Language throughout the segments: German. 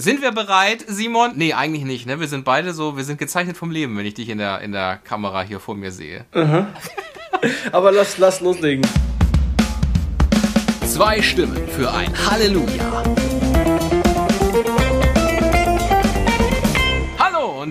Sind wir bereit, Simon? Nee, eigentlich nicht, ne? Wir sind beide so, wir sind gezeichnet vom Leben, wenn ich dich in der, in der Kamera hier vor mir sehe. Aber lass, lass loslegen. Zwei Stimmen für ein Halleluja.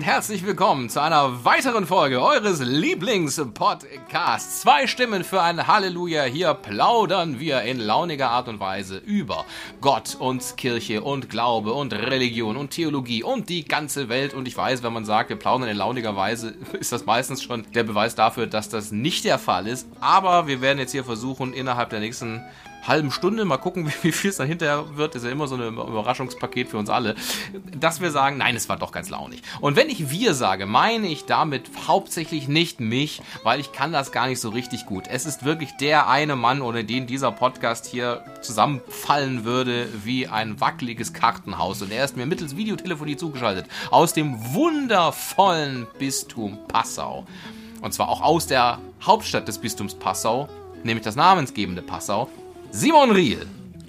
Herzlich willkommen zu einer weiteren Folge eures Lieblingspodcasts. Zwei Stimmen für ein Halleluja. Hier plaudern wir in launiger Art und Weise über Gott und Kirche und Glaube und Religion und Theologie und die ganze Welt. Und ich weiß, wenn man sagt, wir plaudern in launiger Weise, ist das meistens schon der Beweis dafür, dass das nicht der Fall ist. Aber wir werden jetzt hier versuchen, innerhalb der nächsten halben Stunde, mal gucken, wie, viel es dann hinterher wird, ist ja immer so ein Überraschungspaket für uns alle, dass wir sagen, nein, es war doch ganz launig. Und wenn ich wir sage, meine ich damit hauptsächlich nicht mich, weil ich kann das gar nicht so richtig gut. Es ist wirklich der eine Mann, ohne den dieser Podcast hier zusammenfallen würde wie ein wackeliges Kartenhaus. Und er ist mir mittels Videotelefonie zugeschaltet aus dem wundervollen Bistum Passau. Und zwar auch aus der Hauptstadt des Bistums Passau, nämlich das namensgebende Passau. Simon Riel,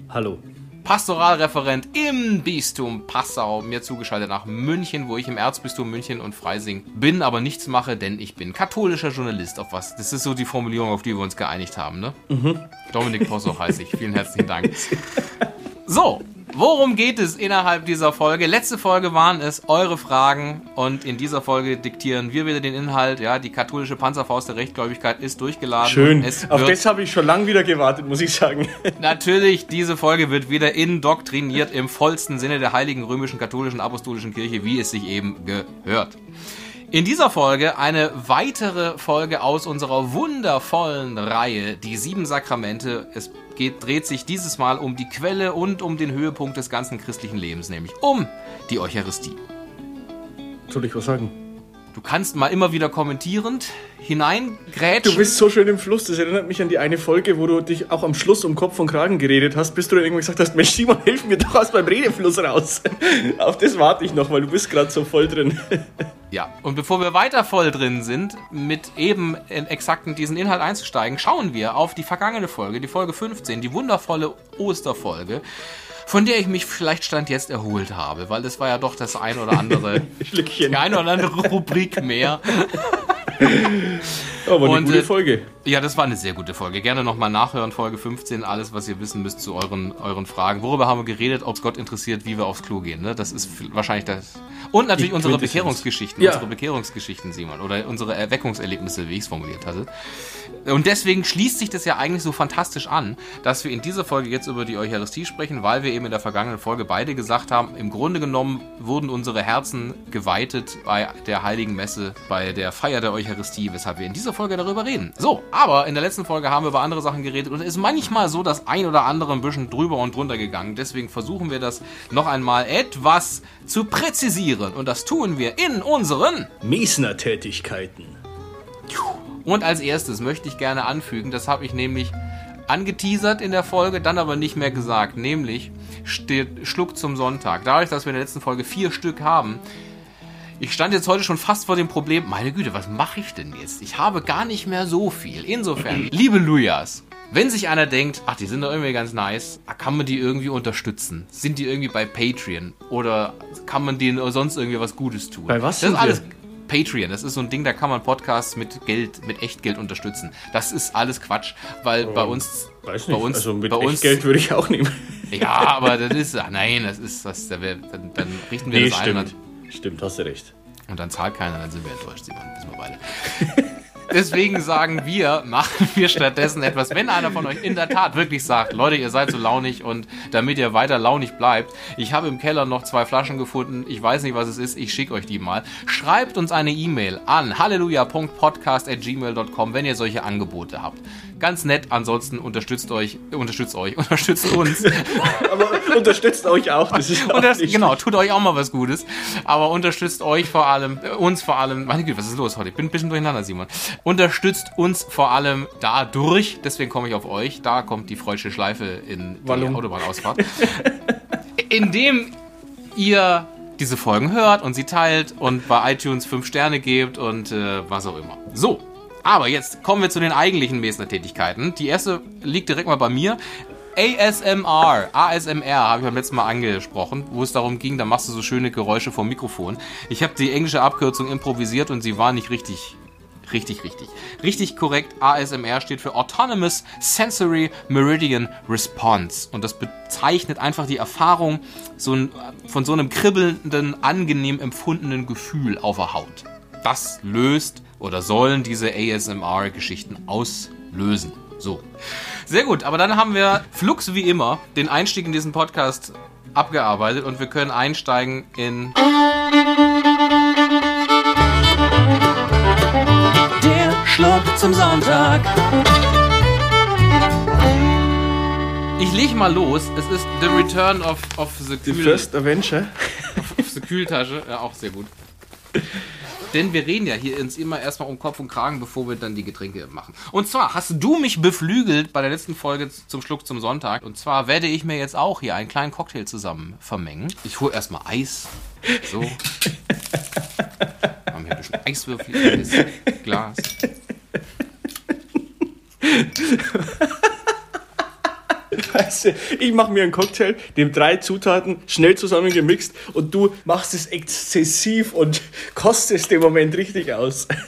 Hallo. Pastoralreferent im Bistum Passau, mir zugeschaltet nach München, wo ich im Erzbistum München und Freising bin, aber nichts mache, denn ich bin katholischer Journalist. Auf was? Das ist so die Formulierung, auf die wir uns geeinigt haben, ne? Dominik Posso heiße ich. Vielen herzlichen Dank. So, worum geht es innerhalb dieser Folge? Letzte Folge waren es eure Fragen und in dieser Folge diktieren wir wieder den Inhalt. Ja, die katholische Panzerfaust der Rechtgläubigkeit ist durchgeladen. Schön. Auf das habe ich schon lange wieder gewartet, muss ich sagen. Natürlich, diese Folge wird wieder indoktriniert im vollsten Sinne der heiligen römischen katholischen apostolischen Kirche, wie es sich eben gehört. In dieser Folge eine weitere Folge aus unserer wundervollen Reihe, die sieben Sakramente. Es geht, dreht sich dieses Mal um die Quelle und um den Höhepunkt des ganzen christlichen Lebens, nämlich um die Eucharistie. Soll ich was sagen? Du kannst mal immer wieder kommentierend hineingrätschen. Du bist so schön im Fluss. Das erinnert mich an die eine Folge, wo du dich auch am Schluss um Kopf und Kragen geredet hast, bis du dann irgendwann gesagt hast, Mensch, Simon, hilf mir doch aus beim Redefluss raus. Auf das warte ich noch, weil du bist gerade so voll drin. Ja, und bevor wir weiter voll drin sind, mit eben in exakt in diesen Inhalt einzusteigen, schauen wir auf die vergangene Folge, die Folge 15, die wundervolle Osterfolge, von der ich mich vielleicht Stand jetzt erholt habe, weil es war ja doch das ein oder andere, die eine oder andere Rubrik mehr. Aber eine Und, gute äh, Folge. Ja, das war eine sehr gute Folge. Gerne nochmal nachhören, Folge 15, alles, was ihr wissen müsst zu euren, euren Fragen. Worüber haben wir geredet, ob es Gott interessiert, wie wir aufs Klo gehen. Ne? Das ist wahrscheinlich das. Und natürlich Die unsere. Bekehrungsgeschichten, Ja. unsere Bekehrungsgeschichten, Simon. Oder unsere Erweckungserlebnisse, wie ich es formuliert hatte. Und deswegen schließt sich das ja eigentlich so fantastisch an, dass wir in dieser Folge jetzt über die Eucharistie sprechen, weil wir eben in der vergangenen Folge beide gesagt haben, im Grunde genommen wurden unsere Herzen geweitet bei der Heiligen Messe, bei der Feier der Eucharistie, weshalb wir in dieser Folge darüber reden. So, aber in der letzten Folge haben wir über andere Sachen geredet und es ist manchmal so das ein oder andere ein bisschen drüber und drunter gegangen. Deswegen versuchen wir das noch einmal etwas zu präzisieren und das tun wir in unseren Miesner-Tätigkeiten. Und als erstes möchte ich gerne anfügen, das habe ich nämlich angeteasert in der Folge, dann aber nicht mehr gesagt, nämlich steht Schluck zum Sonntag. Dadurch, dass wir in der letzten Folge vier Stück haben, ich stand jetzt heute schon fast vor dem Problem, meine Güte, was mache ich denn jetzt? Ich habe gar nicht mehr so viel. Insofern, liebe Lujas, wenn sich einer denkt, ach, die sind doch irgendwie ganz nice, kann man die irgendwie unterstützen? Sind die irgendwie bei Patreon? Oder kann man denen sonst irgendwie was Gutes tun? Bei was Das ist alles Patreon, das ist so ein Ding, da kann man Podcasts mit Geld, mit Echtgeld unterstützen. Das ist alles Quatsch, weil bei uns, Weiß bei nicht, uns, also mit bei uns, Echtgeld würde ich auch nehmen. ja, aber das ist, ach nein, das ist, das, dann, dann richten wir Nee, das ein stimmt. und, Stimmt, hast du recht. und dann zahlt keiner, dann sind wir enttäuscht, Simon, wissen wir beide. Deswegen sagen wir, machen wir stattdessen etwas, wenn einer von euch in der Tat wirklich sagt, Leute, ihr seid so launig und damit ihr weiter launig bleibt, ich habe im Keller noch zwei Flaschen gefunden, ich weiß nicht, was es ist, ich schicke euch die mal. Schreibt uns eine E-Mail an halleluja.podcast.gmail.com, wenn ihr solche Angebote habt. Ganz nett, ansonsten unterstützt euch, unterstützt euch, unterstützt uns. Aber unterstützt euch auch. Das ist auch das, genau, tut euch auch mal was Gutes. Aber unterstützt euch vor allem, äh, uns vor allem, meine Güte, was ist los heute? Ich bin ein bisschen durcheinander, Simon. Unterstützt uns vor allem dadurch, deswegen komme ich auf euch, da kommt die freudsche Schleife in die Wallung. Autobahnausfahrt. Indem ihr diese Folgen hört und sie teilt und bei iTunes 5 Sterne gebt und äh, was auch immer. So, aber jetzt kommen wir zu den eigentlichen Mesner-Tätigkeiten. Die erste liegt direkt mal bei mir. ASMR, ASMR habe ich beim letzten Mal angesprochen, wo es darum ging, da machst du so schöne Geräusche vom Mikrofon. Ich habe die englische Abkürzung improvisiert und sie war nicht richtig Richtig, richtig. Richtig korrekt. ASMR steht für Autonomous Sensory Meridian Response. Und das bezeichnet einfach die Erfahrung so ein, von so einem kribbelnden, angenehm empfundenen Gefühl auf der Haut. Das löst oder sollen diese ASMR-Geschichten auslösen. So. Sehr gut, aber dann haben wir flux wie immer den Einstieg in diesen Podcast abgearbeitet und wir können einsteigen in. Schluck zum Sonntag. Ich leg mal los. Es ist The Return of, of the The Kühl, First Avenger. of the Kühltasche. Ja, auch sehr gut. Denn wir reden ja hier uns immer erstmal um Kopf und Kragen, bevor wir dann die Getränke machen. Und zwar hast du mich beflügelt bei der letzten Folge zum Schluck zum Sonntag. Und zwar werde ich mir jetzt auch hier einen kleinen Cocktail zusammen vermengen. Ich hole erstmal Eis. So. Wir haben hier ein bisschen Eiswürfel in das Glas. Du, ich mache mir einen Cocktail, dem drei Zutaten schnell zusammengemixt und du machst es exzessiv und kostest den Moment richtig aus.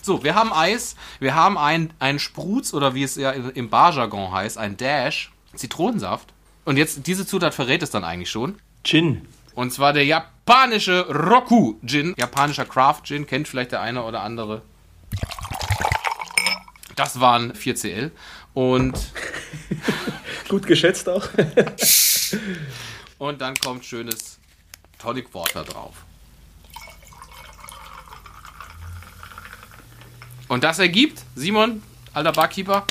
So, wir haben Eis, wir haben ein, ein Sprutz oder wie es ja im Barjargon heißt, ein Dash, Zitronensaft. Und jetzt, diese Zutat verrät es dann eigentlich schon. Gin. Und zwar der japanische Roku Gin. Japanischer Craft Gin, kennt vielleicht der eine oder andere. Das waren 4CL. Und, Gut geschätzt auch. und dann kommt schönes Tonic Water drauf. Und das ergibt, Simon, alter Barkeeper,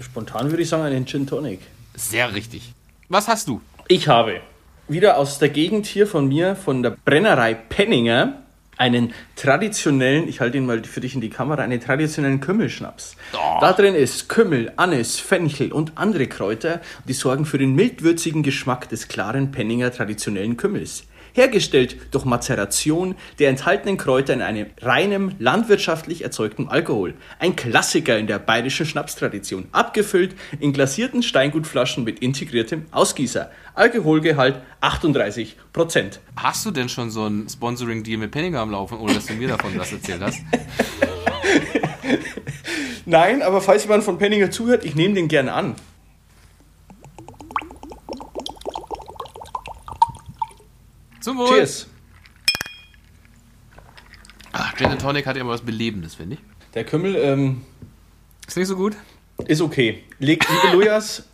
Spontan würde ich sagen, einen Gin Tonic. sehr richtig. Was hast du? Ich habe wieder aus der Gegend hier von mir, von der Brennerei Penninger, einen traditionellen, ich halte ihn mal für dich in die Kamera, einen traditionellen Kümmelschnaps. Oh. Da drin ist Kümmel, Anis, Fenchel und andere Kräuter, die sorgen für den mildwürzigen Geschmack des klaren Penninger traditionellen Kümmels. Hergestellt durch Mazeration der enthaltenen Kräuter in einem reinem landwirtschaftlich erzeugten Alkohol. Ein Klassiker in der bayerischen Schnapstradition. Abgefüllt in glasierten Steingutflaschen mit integriertem Ausgießer. Alkoholgehalt 38 Prozent. Hast du denn schon so ein Sponsoring-Deal mit Penninger am Laufen, ohne dass du mir davon was erzählt hast? Nein, aber falls jemand von Penninger zuhört, ich nehme den gerne an. Zum Wohl. Cheers. Ach, Gin and Tonic hat immer was Belebendes, finde ich. Der Kümmel ähm, Ist nicht so gut? ist okay. Legt, liebe Lujas,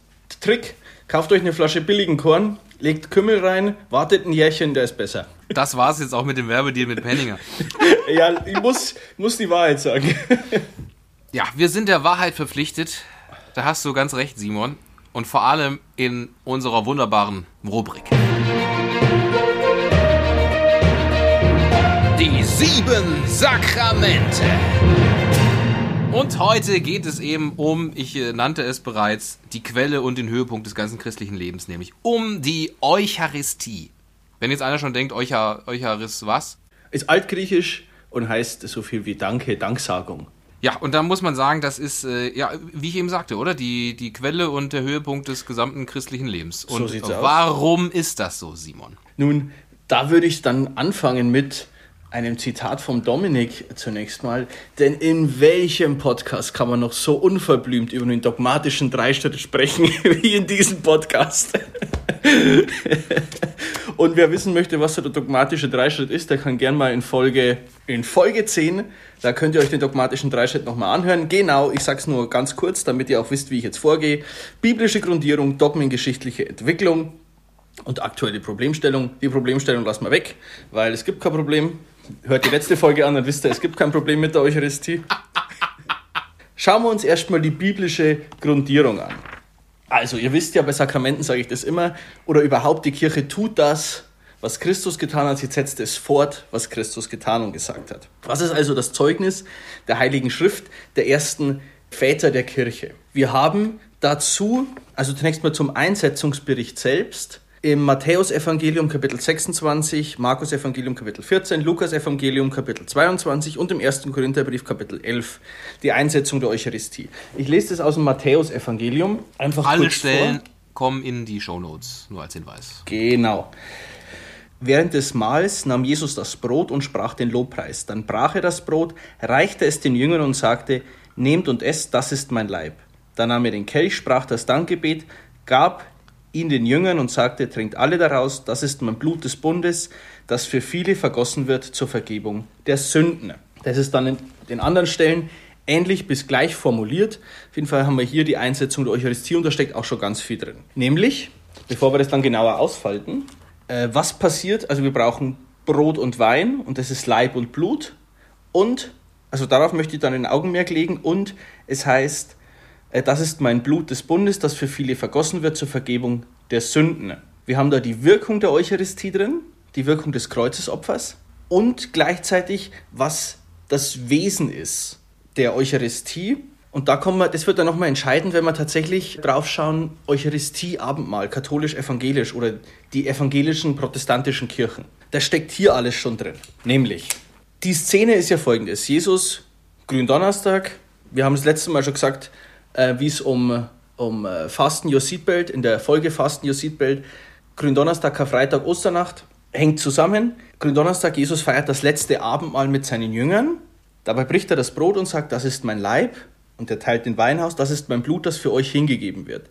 Trick, kauft euch eine Flasche billigen Korn, legt Kümmel rein, wartet ein Jährchen, der ist besser. Das war's jetzt auch mit dem Werbedeal mit Penninger. Ja, ich muss, muss die Wahrheit sagen. Ja, wir sind der Wahrheit verpflichtet. Da hast du ganz recht, Simon. Und vor allem in unserer wunderbaren Rubrik. Sieben Sakramente. Und heute geht es eben um, ich äh, nannte es bereits, die Quelle und den Höhepunkt des ganzen christlichen Lebens, nämlich um die Eucharistie. Wenn jetzt einer schon denkt, Euchar, Eucharis was? Ist altgriechisch und heißt so viel wie Danke, Danksagung. Ja, und da muss man sagen, das ist, äh, ja, wie ich eben sagte, oder? Die, die Quelle und der Höhepunkt des gesamten christlichen Lebens. Und sieht's aus. warum ist das so, Simon? Nun, da würde ich dann anfangen mit einem Zitat vom Dominik zunächst mal. Denn in welchem Podcast kann man noch so unverblümt über den dogmatischen Dreischritt sprechen wie in diesem Podcast? Und wer wissen möchte, was der dogmatische Dreischritt ist, der kann gern mal in Folge, in Folge 10, da könnt ihr euch den dogmatischen Dreischritt nochmal anhören. Genau, ich sag's nur ganz kurz, damit ihr auch wisst, wie ich jetzt vorgehe. Biblische Grundierung, dogmengeschichtliche Entwicklung, und aktuelle Problemstellung. Die Problemstellung lassen wir weg, weil es gibt kein Problem. Hört die letzte Folge an, dann wisst ihr, es gibt kein Problem mit der Eucharistie. Schauen wir uns erstmal die biblische Grundierung an. Also, ihr wisst ja, bei Sakramenten sage ich das immer, oder überhaupt die Kirche tut das, was Christus getan hat, sie setzt es fort, was Christus getan und gesagt hat. Was ist also das Zeugnis der Heiligen Schrift der ersten Väter der Kirche? Wir haben dazu, also zunächst mal zum Einsetzungsbericht selbst, im Matthäusevangelium Kapitel 26, Markus Evangelium Kapitel 14, Lukas Evangelium Kapitel 22 und im 1. Korintherbrief Kapitel 11 die Einsetzung der Eucharistie. Ich lese das aus dem Matthäusevangelium einfach Alle kurz Stellen vor. kommen in die Shownotes, nur als Hinweis. Genau. Während des Mahls nahm Jesus das Brot und sprach den Lobpreis. Dann brach er das Brot, reichte es den Jüngern und sagte, Nehmt und esst, das ist mein Leib. Dann nahm er den Kelch, sprach das Dankgebet, gab ihn den Jüngern und sagte, Trinkt alle daraus, das ist mein Blut des Bundes, das für viele vergossen wird zur Vergebung der Sünden. Das ist dann in den anderen Stellen ähnlich bis gleich formuliert. Auf jeden Fall haben wir hier die Einsetzung der Eucharistie und da steckt auch schon ganz viel drin. Nämlich, bevor wir das dann genauer ausfalten, äh, was passiert? Also wir brauchen Brot und Wein und das ist Leib und Blut und, also darauf möchte ich dann ein Augenmerk legen und es heißt, das ist mein Blut des Bundes, das für viele vergossen wird zur Vergebung der Sünden. Wir haben da die Wirkung der Eucharistie drin, die Wirkung des Kreuzesopfers und gleichzeitig, was das Wesen ist der Eucharistie. Und da kommen wir, das wird dann nochmal entscheidend, wenn wir tatsächlich draufschauen, Eucharistie, Abendmahl, katholisch-evangelisch oder die evangelischen protestantischen Kirchen. Da steckt hier alles schon drin. Nämlich, die Szene ist ja folgendes. Jesus, Gründonnerstag, wir haben das letzte Mal schon gesagt, äh, wie es um, um äh, Fasten Your Seatbelt, in der Folge Fasten Your Seatbelt, Gründonnerstag, Karfreitag, Osternacht, hängt zusammen. Gründonnerstag, Jesus feiert das letzte Abendmahl mit seinen Jüngern. Dabei bricht er das Brot und sagt, das ist mein Leib und er teilt den Wein aus, das ist mein Blut, das für euch hingegeben wird.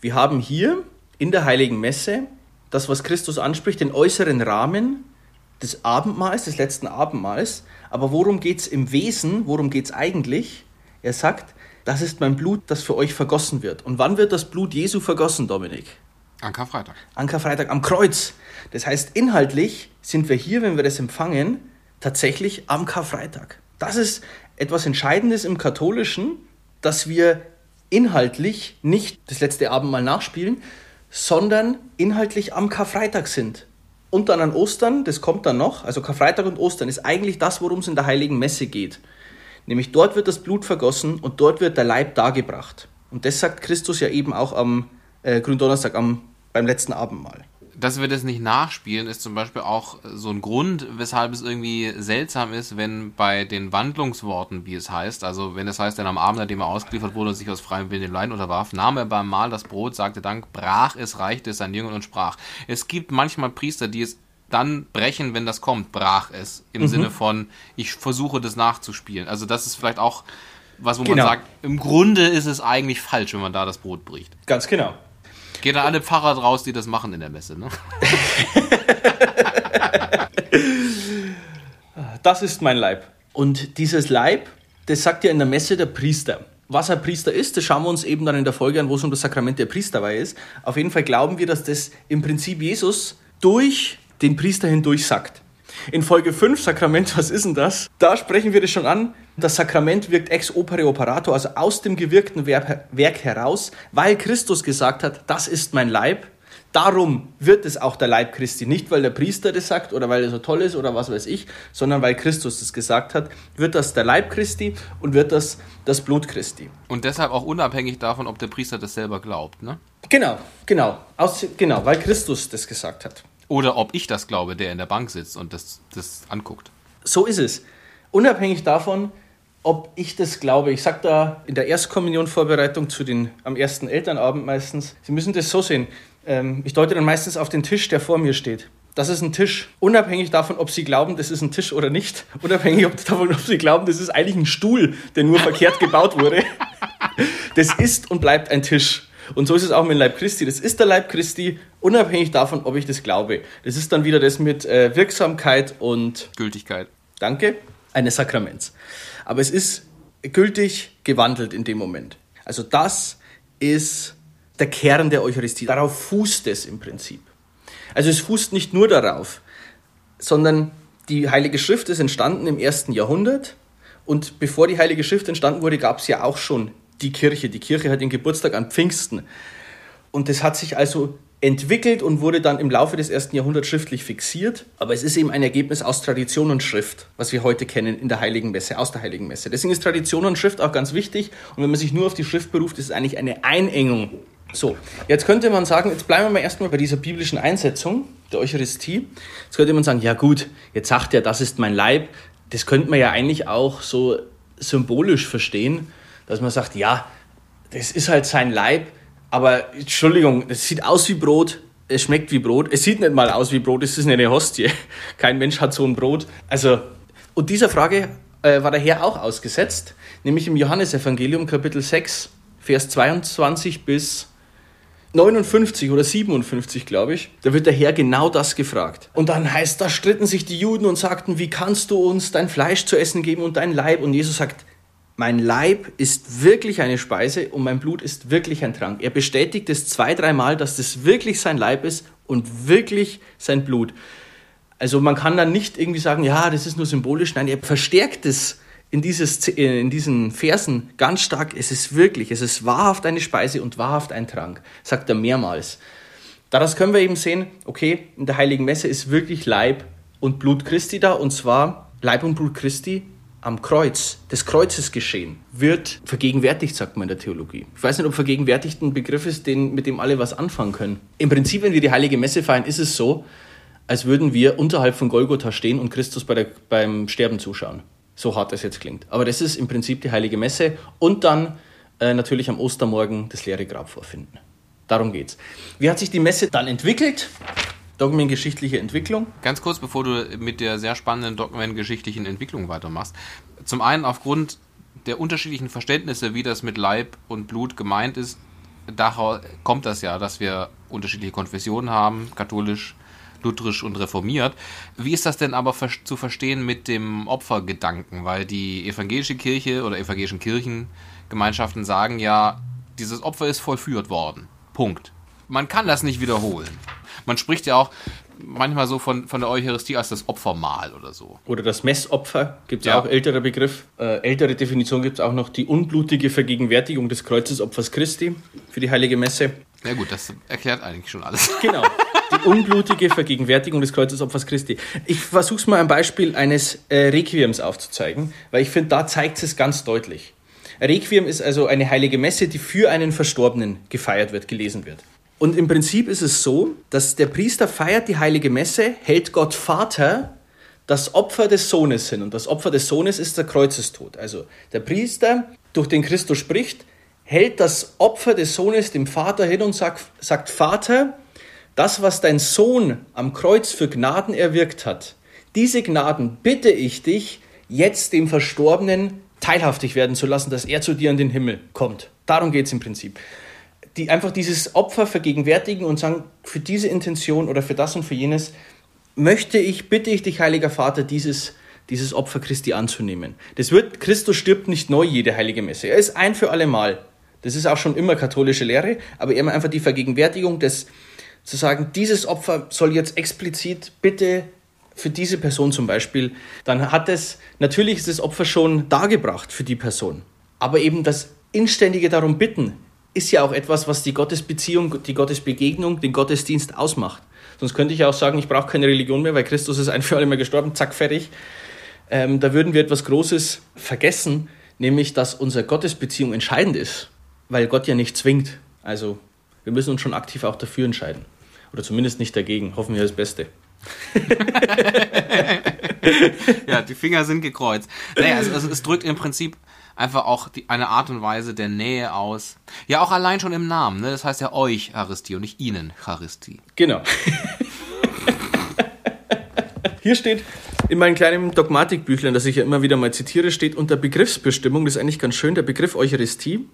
Wir haben hier in der heiligen Messe das, was Christus anspricht, den äußeren Rahmen des Abendmahls, des letzten Abendmahls. Aber worum geht es im Wesen? Worum geht es eigentlich? Er sagt, das ist mein Blut, das für euch vergossen wird. Und wann wird das Blut Jesu vergossen, Dominik? An Karfreitag. An Karfreitag am Kreuz. Das heißt, inhaltlich sind wir hier, wenn wir das empfangen, tatsächlich am Karfreitag. Das ist etwas Entscheidendes im Katholischen, dass wir inhaltlich nicht das letzte Abendmahl nachspielen, sondern inhaltlich am Karfreitag sind. Und dann an Ostern, das kommt dann noch, also Karfreitag und Ostern ist eigentlich das, worum es in der heiligen Messe geht. Nämlich dort wird das Blut vergossen und dort wird der Leib dargebracht. Und das sagt Christus ja eben auch am äh, Gründonnerstag, am, beim letzten Abendmahl dass wir das nicht nachspielen, ist zum Beispiel auch so ein Grund, weshalb es irgendwie seltsam ist, wenn bei den Wandlungsworten, wie es heißt, also wenn es heißt, denn am Abend, nachdem er ausgeliefert wurde und sich aus freiem Willen den Leiden unterwarf, nahm er beim Mahl das Brot, sagte Dank, brach es, reichte es seinen Jüngern und sprach. Es gibt manchmal Priester, die es dann brechen, wenn das kommt, brach es, im mhm. Sinne von, ich versuche das nachzuspielen. Also das ist vielleicht auch was, wo genau. man sagt, im Grunde ist es eigentlich falsch, wenn man da das Brot bricht. Ganz genau. Gehen da alle Pfarrer draus, die das machen in der Messe, ne? das ist mein Leib. Und dieses Leib, das sagt ja in der Messe der Priester. Was ein Priester ist, das schauen wir uns eben dann in der Folge an, wo es um das Sakrament der Priesterweihe ist. Auf jeden Fall glauben wir, dass das im Prinzip Jesus durch den Priester hindurch sagt. In Folge 5, Sakrament, was ist denn das? Da sprechen wir das schon an. Das Sakrament wirkt ex opere operato, also aus dem gewirkten Werk heraus, weil Christus gesagt hat, das ist mein Leib. Darum wird es auch der Leib Christi. Nicht, weil der Priester das sagt oder weil er so toll ist oder was weiß ich, sondern weil Christus das gesagt hat, wird das der Leib Christi und wird das das Blut Christi. Und deshalb auch unabhängig davon, ob der Priester das selber glaubt, ne? Genau, genau. Aus, genau, weil Christus das gesagt hat. Oder ob ich das glaube, der in der Bank sitzt und das, das anguckt. So ist es. Unabhängig davon, ob ich das glaube. Ich sage da in der Erstkommunionvorbereitung zu den am ersten Elternabend meistens, Sie müssen das so sehen. Ähm, ich deute dann meistens auf den Tisch, der vor mir steht. Das ist ein Tisch. Unabhängig davon, ob Sie glauben, das ist ein Tisch oder nicht. Unabhängig davon, ob Sie glauben, das ist eigentlich ein Stuhl, der nur verkehrt gebaut wurde. Das ist und bleibt ein Tisch. Und so ist es auch mit dem Leib Christi. Das ist der Leib Christi, unabhängig davon, ob ich das glaube. Das ist dann wieder das mit äh, Wirksamkeit und Gültigkeit. Danke, eines Sakraments. Aber es ist gültig gewandelt in dem Moment. Also das ist der Kern der Eucharistie. Darauf fußt es im Prinzip. Also es fußt nicht nur darauf, sondern die Heilige Schrift ist entstanden im ersten Jahrhundert. Und bevor die Heilige Schrift entstanden wurde, gab es ja auch schon die Kirche. Die Kirche hat den Geburtstag an Pfingsten. Und das hat sich also entwickelt und wurde dann im Laufe des ersten Jahrhunderts schriftlich fixiert. Aber es ist eben ein Ergebnis aus Tradition und Schrift, was wir heute kennen in der Heiligen Messe, aus der Heiligen Messe. Deswegen ist Tradition und Schrift auch ganz wichtig. Und wenn man sich nur auf die Schrift beruft, ist es eigentlich eine Einengung. So, jetzt könnte man sagen, jetzt bleiben wir mal erstmal bei dieser biblischen Einsetzung der Eucharistie. Jetzt könnte man sagen, ja gut, jetzt sagt er, das ist mein Leib. Das könnte man ja eigentlich auch so symbolisch verstehen dass man sagt, ja, das ist halt sein Leib, Aber Entschuldigung, es sieht aus wie Brot, es schmeckt wie Brot. Es sieht nicht mal aus wie Brot, es ist eine Hostie. Kein Mensch hat so ein Brot. Also, und dieser Frage äh, war der Herr auch ausgesetzt, nämlich im Johannesevangelium Kapitel 6, Vers 22 bis 59 oder 57, glaube ich, da wird der Herr genau das gefragt. Und dann heißt, da stritten sich die Juden und sagten, wie kannst du uns dein Fleisch zu essen geben und dein Leib? Und Jesus sagt, mein Leib ist wirklich eine Speise und mein Blut ist wirklich ein Trank. Er bestätigt es zwei, dreimal, dass das wirklich sein Leib ist und wirklich sein Blut. Also man kann dann nicht irgendwie sagen, ja, das ist nur symbolisch. Nein, er verstärkt es in, dieses, in diesen Versen ganz stark. Es ist wirklich, es ist wahrhaft eine Speise und wahrhaft ein Trank, sagt er mehrmals. Daraus können wir eben sehen, okay, in der Heiligen Messe ist wirklich Leib und Blut Christi da und zwar Leib und Blut Christi am Kreuz, des Kreuzes geschehen, wird vergegenwärtigt, sagt man in der Theologie. Ich weiß nicht, ob vergegenwärtigt ein Begriff ist, den, mit dem alle was anfangen können. Im Prinzip, wenn wir die Heilige Messe feiern, ist es so, als würden wir unterhalb von Golgotha stehen und Christus bei der, beim Sterben zuschauen. So hart das jetzt klingt. Aber das ist im Prinzip die Heilige Messe und dann äh, natürlich am Ostermorgen das leere Grab vorfinden. Darum geht's. Wie hat sich die Messe dann entwickelt? Dogmengeschichtliche Entwicklung. Ganz kurz, bevor du mit der sehr spannenden dogmengeschichtlichen Entwicklung weitermachst. Zum einen aufgrund der unterschiedlichen Verständnisse, wie das mit Leib und Blut gemeint ist, daher kommt das ja, dass wir unterschiedliche Konfessionen haben, katholisch, lutherisch und reformiert. Wie ist das denn aber zu verstehen mit dem Opfergedanken? Weil die evangelische Kirche oder evangelischen Kirchengemeinschaften sagen ja, dieses Opfer ist vollführt worden. Punkt. Man kann das nicht wiederholen. Man spricht ja auch manchmal so von, von der Eucharistie als das Opfermahl oder so. Oder das Messopfer gibt es ja. auch, älterer Begriff. Äh, ältere Definition gibt es auch noch die unblutige Vergegenwärtigung des Kreuzesopfers Christi für die Heilige Messe. Ja gut, das erklärt eigentlich schon alles. Genau, die unblutige Vergegenwärtigung des Kreuzesopfers Christi. Ich versuche es mal am Beispiel eines äh, Requiems aufzuzeigen, weil ich finde, da zeigt es ganz deutlich. Requiem ist also eine heilige Messe, die für einen Verstorbenen gefeiert wird, gelesen wird. Und im Prinzip ist es so, dass der Priester feiert die heilige Messe, hält Gott Vater das Opfer des Sohnes hin. Und das Opfer des Sohnes ist der Kreuzestod. Also der Priester, durch den Christus spricht, hält das Opfer des Sohnes dem Vater hin und sagt, sagt Vater, das, was dein Sohn am Kreuz für Gnaden erwirkt hat, diese Gnaden bitte ich dich, jetzt dem Verstorbenen teilhaftig werden zu lassen, dass er zu dir in den Himmel kommt. Darum geht es im Prinzip die einfach dieses Opfer vergegenwärtigen und sagen, für diese Intention oder für das und für jenes möchte ich, bitte ich dich, Heiliger Vater, dieses, dieses Opfer Christi anzunehmen. Das wird, Christus stirbt nicht neu jede heilige Messe. Er ist ein für alle Mal. Das ist auch schon immer katholische Lehre, aber immer einfach die Vergegenwärtigung des, zu sagen, dieses Opfer soll jetzt explizit bitte für diese Person zum Beispiel, dann hat es, natürlich ist das Opfer schon dargebracht für die Person. Aber eben das inständige darum bitten, ist ja auch etwas, was die Gottesbeziehung, die Gottesbegegnung, den Gottesdienst ausmacht. Sonst könnte ich auch sagen, ich brauche keine Religion mehr, weil Christus ist ein für alle Mal gestorben, zack, fertig. Ähm, da würden wir etwas Großes vergessen, nämlich, dass unsere Gottesbeziehung entscheidend ist, weil Gott ja nicht zwingt. Also wir müssen uns schon aktiv auch dafür entscheiden. Oder zumindest nicht dagegen. Hoffen wir das Beste. ja, die Finger sind gekreuzt. Naja, also, also es drückt im Prinzip einfach auch die, eine Art und Weise der Nähe aus. Ja, auch allein schon im Namen. Ne? Das heißt ja euch Charistie und nicht ihnen Charistie. Genau. Hier steht in meinem kleinen Dogmatikbüchlein, das ich ja immer wieder mal zitiere, steht unter Begriffsbestimmung, das ist eigentlich ganz schön, der Begriff Eucharistie.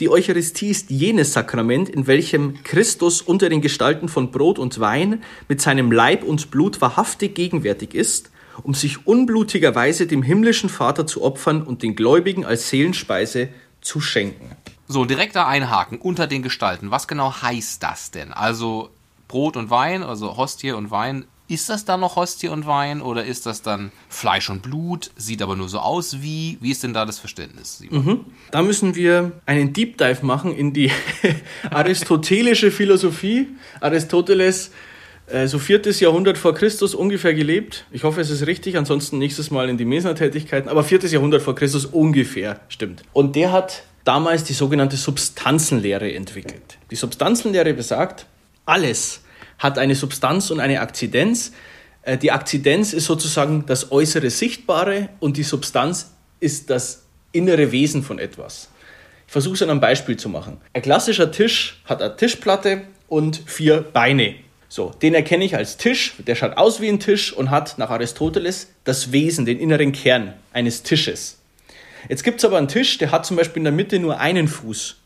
Die Eucharistie ist jenes Sakrament, in welchem Christus unter den Gestalten von Brot und Wein mit seinem Leib und Blut wahrhaftig gegenwärtig ist um sich unblutigerweise dem himmlischen Vater zu opfern und den Gläubigen als Seelenspeise zu schenken. So, direkter Einhaken unter den Gestalten. Was genau heißt das denn? Also Brot und Wein, also Hostie und Wein. Ist das dann noch Hostie und Wein oder ist das dann Fleisch und Blut? Sieht aber nur so aus wie. Wie ist denn da das Verständnis? Mhm. Da müssen wir einen Deep Dive machen in die aristotelische Philosophie. Aristoteles so viertes Jahrhundert vor Christus ungefähr gelebt. Ich hoffe, es ist richtig, ansonsten nächstes Mal in die Mesner-Tätigkeiten. Aber viertes Jahrhundert vor Christus ungefähr, stimmt. Und der hat damals die sogenannte Substanzenlehre entwickelt. Die Substanzenlehre besagt, alles hat eine Substanz und eine Akzidenz. Äh, die Akzidenz ist sozusagen das äußere Sichtbare und die Substanz ist das innere Wesen von etwas. versuche es an einem Beispiel zu machen. Ein klassischer Tisch hat eine Tischplatte und vier Beine. So, den erkenne ich als Tisch, der schaut aus wie ein Tisch und hat nach Aristoteles das Wesen, den inneren Kern eines Tisches. Jetzt gibt es aber einen Tisch, der hat zum Beispiel in der Mitte nur einen Fuß.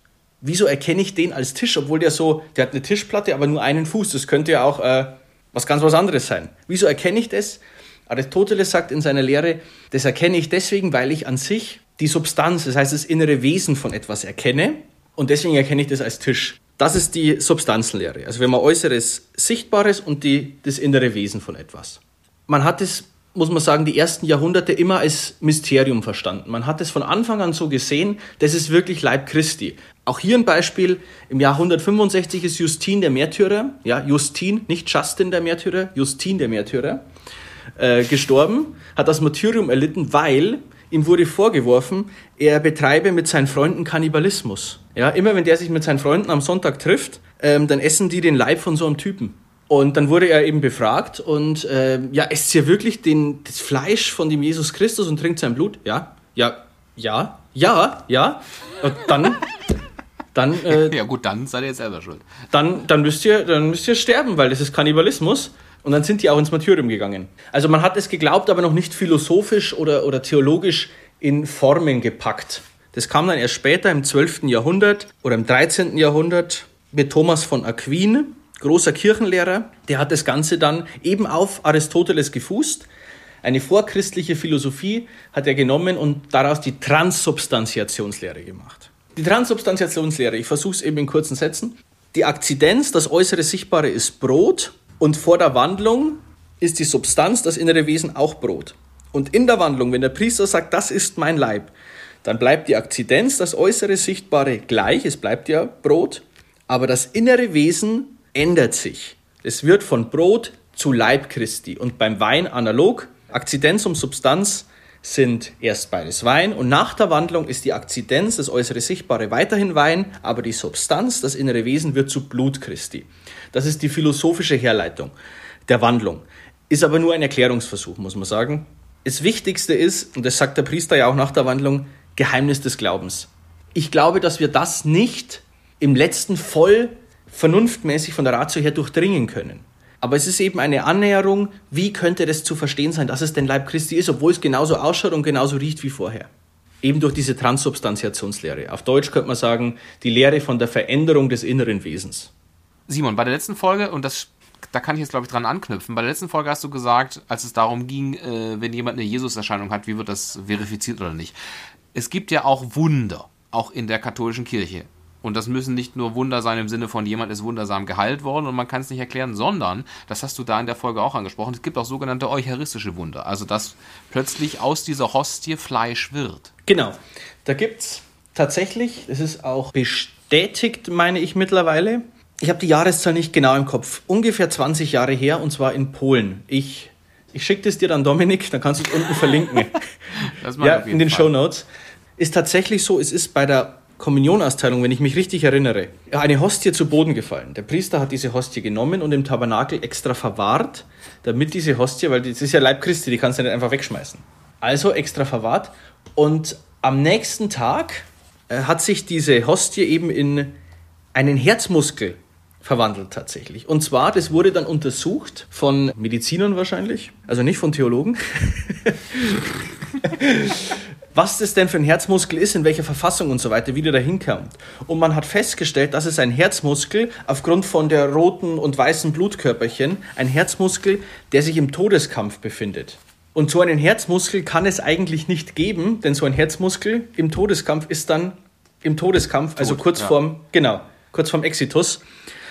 Wieso erkenne ich den als Tisch, obwohl der so, der hat eine Tischplatte, aber nur einen Fuß. Das könnte ja auch äh, was ganz was anderes sein. Wieso erkenne ich das? Aristoteles sagt in seiner Lehre, das erkenne ich deswegen, weil ich an sich die Substanz, das heißt das innere Wesen von etwas erkenne und deswegen erkenne ich das als Tisch. Das ist die Substanzenlehre. Also wenn man Äußeres Sichtbares und die, das innere Wesen von etwas. Man hat es, muss man sagen, die ersten Jahrhunderte immer als Mysterium verstanden. Man hat es von Anfang an so gesehen, das ist wirklich Leib Christi. Auch hier ein Beispiel, im Jahr 165 ist Justin der Märtyrer, ja, Justin, nicht Justin der Märtyrer, Justin der Märtyrer, äh, gestorben, hat das Martyrium erlitten, weil ihm wurde vorgeworfen, er betreibe mit seinen Freunden Kannibalismus. Ja, immer wenn der sich mit seinen Freunden am Sonntag trifft, ähm, dann essen die den Leib von so einem Typen. Und dann wurde er eben befragt und äh, ja, esst ihr wirklich den, das Fleisch von dem Jesus Christus und trinkt sein Blut? Ja, ja, ja, ja, ja. Und dann, dann äh, ja gut, dann seid ihr jetzt selber schuld. Dann, dann müsst ihr, dann müsst ihr sterben, weil das ist Kannibalismus. Und dann sind die auch ins Martyrium gegangen. Also man hat es geglaubt, aber noch nicht philosophisch oder, oder theologisch in Formen gepackt. Das kam dann erst später im 12. Jahrhundert oder im 13. Jahrhundert mit Thomas von Aquin, großer Kirchenlehrer. Der hat das Ganze dann eben auf Aristoteles gefußt. Eine vorchristliche Philosophie hat er genommen und daraus die Transsubstantiationslehre gemacht. Die Transsubstantiationslehre, ich versuche es eben in kurzen Sätzen. Die Akzidenz, das äußere Sichtbare ist Brot und vor der Wandlung ist die Substanz, das innere Wesen auch Brot. Und in der Wandlung, wenn der Priester sagt, das ist mein Leib, dann bleibt die Akzidenz, das äußere Sichtbare gleich, es bleibt ja Brot, aber das innere Wesen ändert sich. Es wird von Brot zu Leib Christi und beim Wein analog. Akzidenz und Substanz sind erst beides Wein und nach der Wandlung ist die Akzidenz, das äußere Sichtbare, weiterhin Wein, aber die Substanz, das innere Wesen wird zu Blut Christi. Das ist die philosophische Herleitung der Wandlung. Ist aber nur ein Erklärungsversuch, muss man sagen. Das Wichtigste ist, und das sagt der Priester ja auch nach der Wandlung, Geheimnis des Glaubens. Ich glaube, dass wir das nicht im letzten voll vernunftmäßig von der Ratio her durchdringen können. Aber es ist eben eine Annäherung, wie könnte das zu verstehen sein, dass es den Leib Christi ist, obwohl es genauso ausschaut und genauso riecht wie vorher. Eben durch diese Transsubstantiationslehre. Auf Deutsch könnte man sagen, die Lehre von der Veränderung des inneren Wesens. Simon, bei der letzten Folge, und das, da kann ich jetzt, glaube ich, dran anknüpfen, bei der letzten Folge hast du gesagt, als es darum ging, äh, wenn jemand eine Jesus-Erscheinung hat, wie wird das verifiziert oder nicht. Es gibt ja auch Wunder, auch in der katholischen Kirche. Und das müssen nicht nur Wunder sein im Sinne von jemand ist wundersam geheilt worden und man kann es nicht erklären, sondern, das hast du da in der Folge auch angesprochen, es gibt auch sogenannte eucharistische Wunder. Also dass plötzlich aus dieser Hostie Fleisch wird. Genau. Da gibt es tatsächlich, es ist auch bestätigt, meine ich mittlerweile, ich habe die Jahreszahl nicht genau im Kopf, ungefähr 20 Jahre her und zwar in Polen. Ich, ich schicke das dir dann, Dominik, dann kannst du es unten verlinken. ja, in den Fall. Show Notes. Ist tatsächlich so, es ist bei der Kommunionausteilung, wenn ich mich richtig erinnere, eine Hostie zu Boden gefallen. Der Priester hat diese Hostie genommen und im Tabernakel extra verwahrt, damit diese Hostie, weil das ist ja Leib Christi, die kannst du nicht einfach wegschmeißen. Also extra verwahrt und am nächsten Tag äh, hat sich diese Hostie eben in einen Herzmuskel verwandelt tatsächlich. Und zwar, das wurde dann untersucht von Medizinern wahrscheinlich, also nicht von Theologen. was das denn für ein Herzmuskel ist, in welcher Verfassung und so weiter, wie der da hinkommt. Und man hat festgestellt, dass es ein Herzmuskel aufgrund von der roten und weißen Blutkörperchen, ein Herzmuskel, der sich im Todeskampf befindet. Und so einen Herzmuskel kann es eigentlich nicht geben, denn so ein Herzmuskel im Todeskampf ist dann im Todeskampf, also Tot, also kurz ja. vorm, genau, kurz vorm Exitus.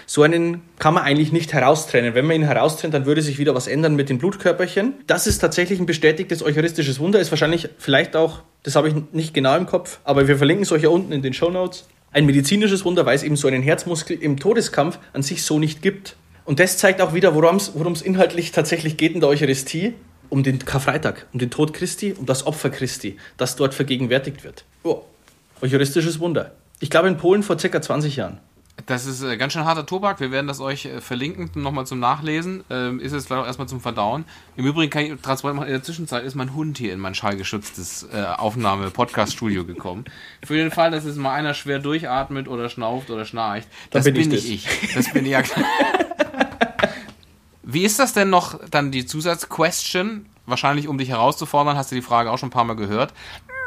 So einen kann man eigentlich nicht heraustrennen. Wenn man ihn heraustrennt, dann würde sich wieder was ändern mit den Blutkörperchen. Das ist tatsächlich ein bestätigtes eucharistisches Wunder. Ist wahrscheinlich vielleicht auch, das habe ich nicht genau im Kopf, aber wir verlinken es euch ja unten in den Show Notes. Ein medizinisches Wunder, weil es eben so einen Herzmuskel im Todeskampf an sich so nicht gibt. Und das zeigt auch wieder, worum es inhaltlich tatsächlich geht in der Eucharistie. Um den Karfreitag, um den Tod Christi, um das Opfer Christi, das dort vergegenwärtigt wird. Oh, eucharistisches Wunder. Ich glaube in Polen vor circa 20 Jahren. Das ist äh, ganz schön harter Tobak. Wir werden das euch äh, verlinken, nochmal zum Nachlesen. Ähm, ist es vielleicht auch erstmal zum Verdauen. Im Übrigen kann ich transparent machen, in der Zwischenzeit ist mein Hund hier in mein schallgeschütztes äh, Aufnahme-Podcast-Studio gekommen. Für den Fall, dass jetzt mal einer schwer durchatmet oder schnauft oder schnarcht. Das bin, bin ich, ich. Das bin ich ja klar. Wie ist das denn noch dann die Zusatzquestion? Wahrscheinlich, um dich herauszufordern, hast du die Frage auch schon ein paar Mal gehört.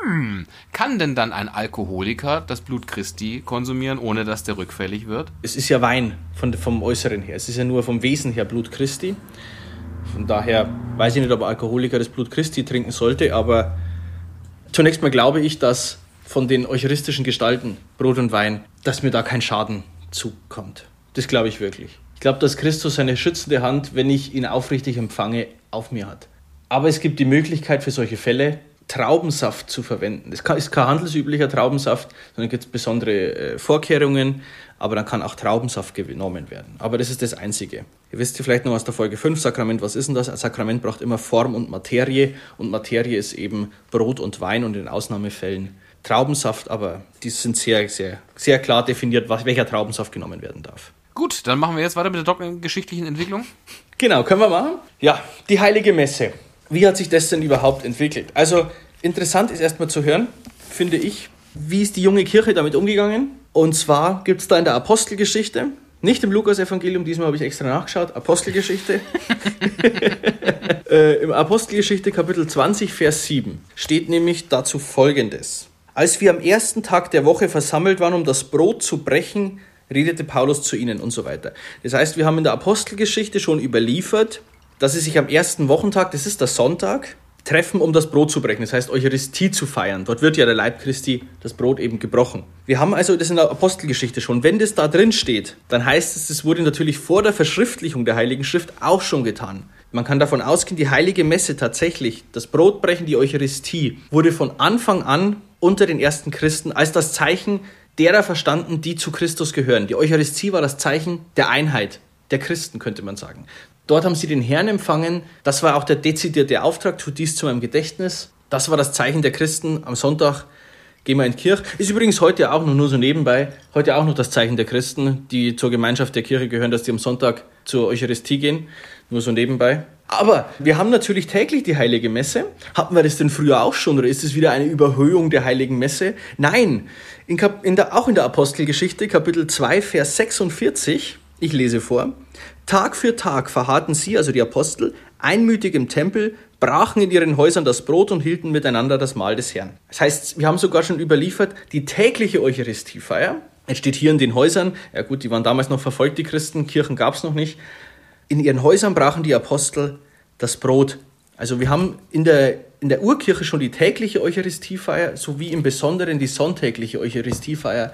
Hm, kann denn dann ein Alkoholiker das Blut Christi konsumieren, ohne dass der rückfällig wird? Es ist ja Wein von, vom Äußeren her. Es ist ja nur vom Wesen her Blut Christi. Von daher weiß ich nicht, ob ein Alkoholiker das Blut Christi trinken sollte, aber zunächst mal glaube ich, dass von den eucharistischen Gestalten, Brot und Wein, dass mir da kein Schaden zukommt. Das glaube ich wirklich. Ich glaube, dass Christus seine schützende Hand, wenn ich ihn aufrichtig empfange, auf mir hat. Aber es gibt die Möglichkeit für solche Fälle, Traubensaft zu verwenden. Das ist kein handelsüblicher Traubensaft, sondern gibt es besondere äh, Vorkehrungen, aber dann kann auch Traubensaft genommen werden. Aber das ist das Einzige. Ihr wisst ja vielleicht noch aus der Folge 5, Sakrament, was ist denn das? Ein Sakrament braucht immer Form und Materie und Materie ist eben Brot und Wein und in Ausnahmefällen Traubensaft, aber die sind sehr, sehr, sehr klar definiert, was, welcher Traubensaft genommen werden darf. Gut, dann machen wir jetzt weiter mit der geschichtlichen Entwicklung. Genau, können wir machen? Ja, die Heilige Messe. Wie hat sich das denn überhaupt entwickelt? Also interessant ist erstmal zu hören, finde ich, wie ist die junge Kirche damit umgegangen? Und zwar gibt es da in der Apostelgeschichte, nicht im Lukas-Evangelium, diesmal habe ich extra nachgeschaut, Apostelgeschichte. äh, Im Apostelgeschichte Kapitel 20, Vers 7 steht nämlich dazu folgendes. Als wir am ersten Tag der Woche versammelt waren, um das Brot zu brechen, redete Paulus zu ihnen und so weiter. Das heißt, wir haben in der Apostelgeschichte schon überliefert, dass sie sich am ersten Wochentag, das ist der Sonntag, treffen, um das Brot zu brechen, das heißt Eucharistie zu feiern. Dort wird ja der Leib Christi, das Brot eben gebrochen. Wir haben also das in der Apostelgeschichte schon. Wenn das da drin steht, dann heißt es, das wurde natürlich vor der Verschriftlichung der Heiligen Schrift auch schon getan. Man kann davon ausgehen, die heilige Messe tatsächlich, das Brotbrechen, die Eucharistie, wurde von Anfang an unter den ersten Christen als das Zeichen derer verstanden, die zu Christus gehören. Die Eucharistie war das Zeichen der Einheit der Christen, könnte man sagen. Dort haben sie den Herrn empfangen. Das war auch der dezidierte Auftrag, tut dies zu meinem Gedächtnis. Das war das Zeichen der Christen. Am Sonntag gehen wir in die Kirche. Ist übrigens heute auch noch, nur so nebenbei, heute auch noch das Zeichen der Christen, die zur Gemeinschaft der Kirche gehören, dass die am Sonntag zur Eucharistie gehen. Nur so nebenbei. Aber wir haben natürlich täglich die heilige Messe. Hatten wir das denn früher auch schon oder ist es wieder eine Überhöhung der heiligen Messe? Nein, in in der, auch in der Apostelgeschichte, Kapitel 2, Vers 46, ich lese vor, Tag für Tag verharrten sie, also die Apostel, einmütig im Tempel, brachen in ihren Häusern das Brot und hielten miteinander das Mahl des Herrn. Das heißt, wir haben sogar schon überliefert, die tägliche Eucharistiefeier, es steht hier in den Häusern, ja gut, die waren damals noch verfolgt, die Christen, Kirchen gab es noch nicht, in ihren Häusern brachen die Apostel das Brot. Also wir haben in der in der Urkirche schon die tägliche Eucharistiefeier sowie im Besonderen die sonntägliche Eucharistiefeier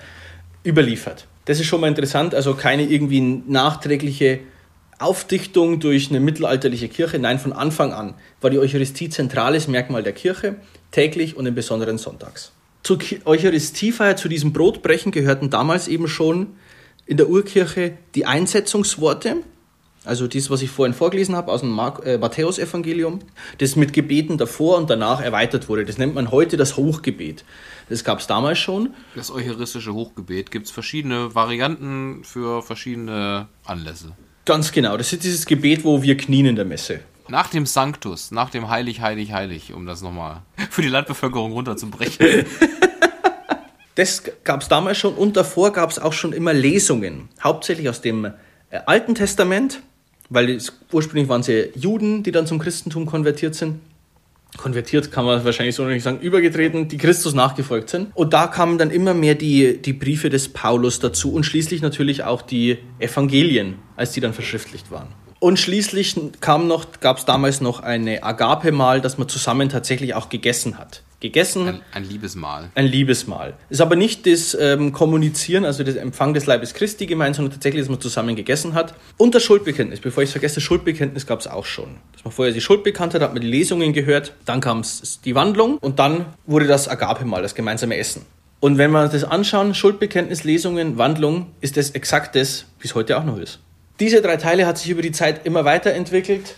überliefert. Das ist schon mal interessant, also keine irgendwie nachträgliche Aufdichtung durch eine mittelalterliche Kirche. Nein, von Anfang an war die Eucharistie zentrales Merkmal der Kirche, täglich und im Besonderen sonntags. Zur Eucharistiefeier, zu diesem Brotbrechen gehörten damals eben schon in der Urkirche die Einsetzungsworte, also dies, was ich vorhin vorgelesen habe aus dem äh, Matthäusevangelium, das mit Gebeten davor und danach erweitert wurde. Das nennt man heute das Hochgebet. Das gab es damals schon. Das eucharistische Hochgebet gibt es verschiedene Varianten für verschiedene Anlässe. Ganz genau. Das ist dieses Gebet, wo wir knien in der Messe. Nach dem Sanctus, nach dem Heilig, Heilig, Heilig, um das nochmal für die Landbevölkerung runterzubrechen. das gab es damals schon und davor gab es auch schon immer Lesungen. Hauptsächlich aus dem äh, Alten Testament weil es, ursprünglich waren sie Juden, die dann zum Christentum konvertiert sind. Konvertiert kann man wahrscheinlich so nicht sagen, übergetreten, die Christus nachgefolgt sind. Und da kamen dann immer mehr die, die Briefe des Paulus dazu und schließlich natürlich auch die Evangelien, als die dann verschriftlicht waren. Und schließlich kam noch, gab es damals noch eine Agape-Mahl, dass man zusammen tatsächlich auch gegessen hat gegessen. Ein, ein, Liebesmahl. Ein Liebesmahl. Ist aber nicht das ähm, Kommunizieren, also das Empfang des Leibes Christi gemeint, sondern tatsächlich, dass man zusammen gegessen hat. Und das Schuldbekenntnis. Bevor ich es vergesse, das Schuldbekenntnis gab es auch schon. Dass man vorher die Schuld bekannt hat, hat man die Lesungen gehört, dann kam die Wandlung und dann wurde das Agape-Mahl, das gemeinsame Essen. Und wenn wir uns das anschauen, Schuldbekenntnis, Lesungen, Wandlung, ist das exakt das, wie es heute auch noch ist. Diese drei Teile hat sich über die Zeit immer weiterentwickelt.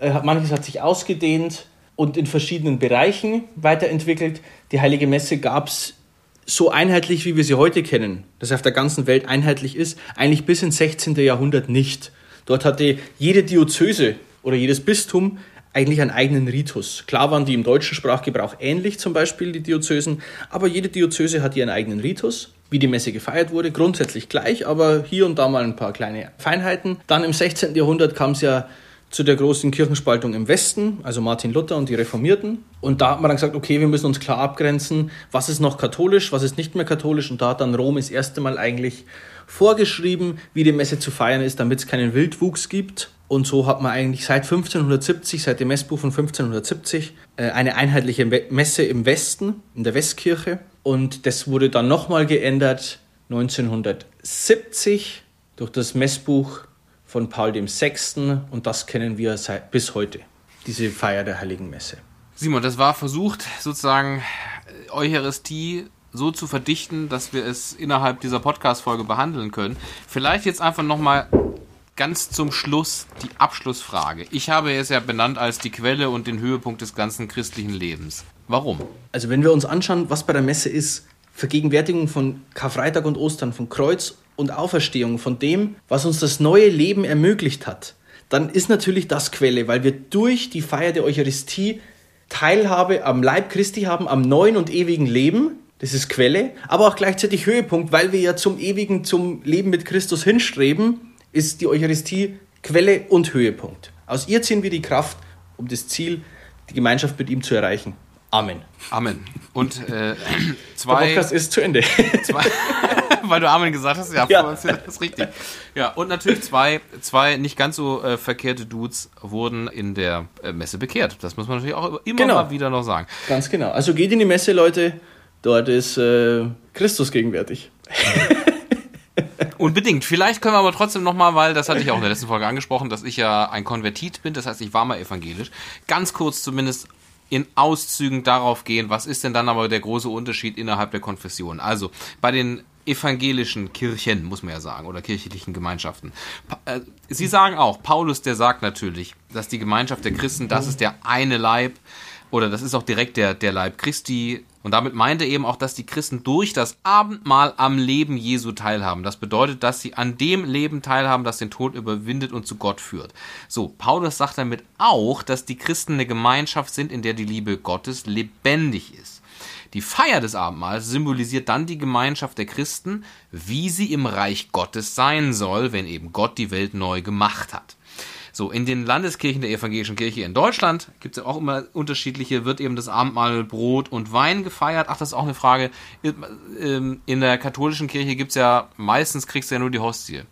Äh, manches hat sich ausgedehnt, und in verschiedenen Bereichen weiterentwickelt. Die Heilige Messe gab es so einheitlich, wie wir sie heute kennen, das auf der ganzen Welt einheitlich ist, eigentlich bis ins 16. Jahrhundert nicht. Dort hatte jede Diözese oder jedes Bistum eigentlich einen eigenen Ritus. Klar waren die im deutschen Sprachgebrauch ähnlich, zum Beispiel die Diözesen, aber jede Diözese hat ihren eigenen Ritus, wie die Messe gefeiert wurde, grundsätzlich gleich, aber hier und da mal ein paar kleine Feinheiten. Dann im 16. Jahrhundert kam es ja zu der großen Kirchenspaltung im Westen, also Martin Luther und die Reformierten. Und da hat man dann gesagt, okay, wir müssen uns klar abgrenzen, was ist noch katholisch, was ist nicht mehr katholisch. Und da hat dann Rom das erste Mal eigentlich vorgeschrieben, wie die Messe zu feiern ist, damit es keinen Wildwuchs gibt. Und so hat man eigentlich seit 1570, seit dem Messbuch von 1570, äh, eine einheitliche Messe im Westen, in der Westkirche. Und das wurde dann nochmal geändert 1970 durch das Messbuch von Paul VI. Und das kennen wir seit, bis heute, diese Feier der Heiligen Messe. Simon, das war versucht, sozusagen äh, Eucharistie so zu verdichten, dass wir es innerhalb dieser Podcast-Folge behandeln können. Vielleicht jetzt einfach nochmal ganz zum Schluss die Abschlussfrage. Ich habe es ja benannt als die Quelle und den Höhepunkt des ganzen christlichen Lebens. Warum? Also wenn wir uns anschauen, was bei der Messe ist, Vergegenwärtigung von Karfreitag und Ostern, von Kreuz und Auferstehung, von dem, was uns das neue Leben ermöglicht hat, dann ist natürlich das Quelle, weil wir durch die Feier der Eucharistie Teilhabe am Leib Christi haben, am neuen und ewigen Leben. Das ist Quelle, aber auch gleichzeitig Höhepunkt, weil wir ja zum ewigen, zum Leben mit Christus hinstreben, ist die Eucharistie Quelle und Höhepunkt. Aus ihr ziehen wir die Kraft, um das Ziel, die Gemeinschaft mit ihm zu erreichen. Amen. Amen. Und äh, zwei. Der Podcast ist zu Ende. Zwei, weil du Amen gesagt hast, ja, ja. das ist richtig. Ja, und natürlich zwei, zwei nicht ganz so äh, verkehrte Dudes wurden in der äh, Messe bekehrt. Das muss man natürlich auch immer genau. mal wieder noch sagen. Ganz genau. Also geht in die Messe, Leute. Dort ist äh, Christus gegenwärtig. Unbedingt. Vielleicht können wir aber trotzdem nochmal, weil das hatte ich auch in der letzten Folge angesprochen, dass ich ja ein Konvertit bin, das heißt, ich war mal evangelisch. Ganz kurz zumindest in Auszügen darauf gehen, was ist denn dann aber der große Unterschied innerhalb der Konfession. Also bei den evangelischen Kirchen, muss man ja sagen, oder kirchlichen Gemeinschaften. Äh, sie sagen auch, Paulus, der sagt natürlich, dass die Gemeinschaft der Christen, das ist der eine Leib, oder das ist auch direkt der, der Leib Christi. Und damit meint er eben auch, dass die Christen durch das Abendmahl am Leben Jesu teilhaben. Das bedeutet, dass sie an dem Leben teilhaben, das den Tod überwindet und zu Gott führt. So, Paulus sagt damit auch, dass die Christen eine Gemeinschaft sind, in der die Liebe Gottes lebendig ist. Die Feier des Abendmahls symbolisiert dann die Gemeinschaft der Christen, wie sie im Reich Gottes sein soll, wenn eben Gott die Welt neu gemacht hat. So, in den Landeskirchen der evangelischen Kirche in Deutschland gibt es ja auch immer unterschiedliche, wird eben das Abendmahl Brot und Wein gefeiert. Ach, das ist auch eine Frage. Ähm, in der katholischen Kirche gibt es ja, meistens kriegst du ja nur die Hostie.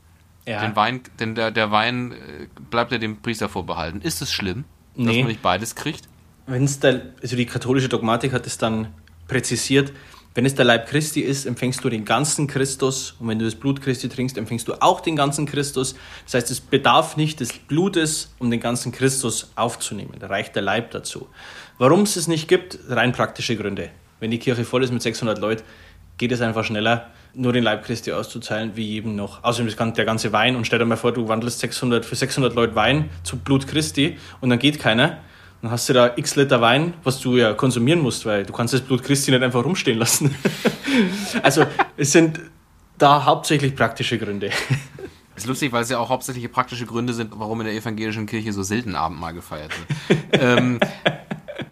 Ja. Den Wein, denn der, der Wein äh, bleibt ja dem Priester vorbehalten. Ist es schlimm, nee. dass man nicht beides kriegt? Wenn es also die katholische Dogmatik hat es dann präzisiert, wenn es der Leib Christi ist, empfängst du den ganzen Christus. Und wenn du das Blut Christi trinkst, empfängst du auch den ganzen Christus. Das heißt, es bedarf nicht des Blutes, um den ganzen Christus aufzunehmen. Da reicht der Leib dazu. Warum es es nicht gibt, rein praktische Gründe. Wenn die Kirche voll ist mit 600 Leuten, geht es einfach schneller, nur den Leib Christi auszuzahlen, wie eben noch. Außerdem der ganze Wein. Und stell dir mal vor, du wandelst 600, für 600 Leute Wein zu Blut Christi und dann geht keiner dann hast du da x Liter Wein, was du ja konsumieren musst, weil du kannst das Blut Christi nicht einfach rumstehen lassen. also es sind da hauptsächlich praktische Gründe. Das ist lustig, weil es ja auch hauptsächlich praktische Gründe sind, warum in der evangelischen Kirche so selten Abendmahl gefeiert wird. ähm,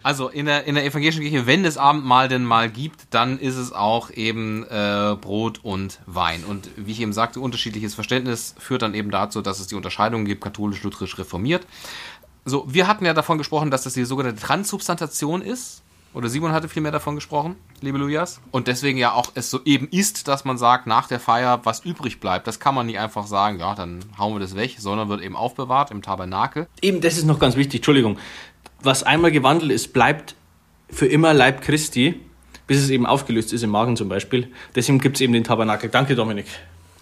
also in der, in der evangelischen Kirche, wenn es Abendmahl denn mal gibt, dann ist es auch eben äh, Brot und Wein. Und wie ich eben sagte, unterschiedliches Verständnis führt dann eben dazu, dass es die Unterscheidung gibt, katholisch, lutherisch, reformiert. So, wir hatten ja davon gesprochen, dass das die sogenannte Transsubstantation ist. Oder Simon hatte viel mehr davon gesprochen, liebe Lujas. Und deswegen ja auch es so eben ist, dass man sagt, nach der Feier, was übrig bleibt, das kann man nicht einfach sagen, ja, dann hauen wir das weg, sondern wird eben aufbewahrt im Tabernakel. Eben, das ist noch ganz wichtig, Entschuldigung. Was einmal gewandelt ist, bleibt für immer Leib Christi, bis es eben aufgelöst ist im Magen zum Beispiel. Deswegen gibt es eben den Tabernakel. Danke, Dominik.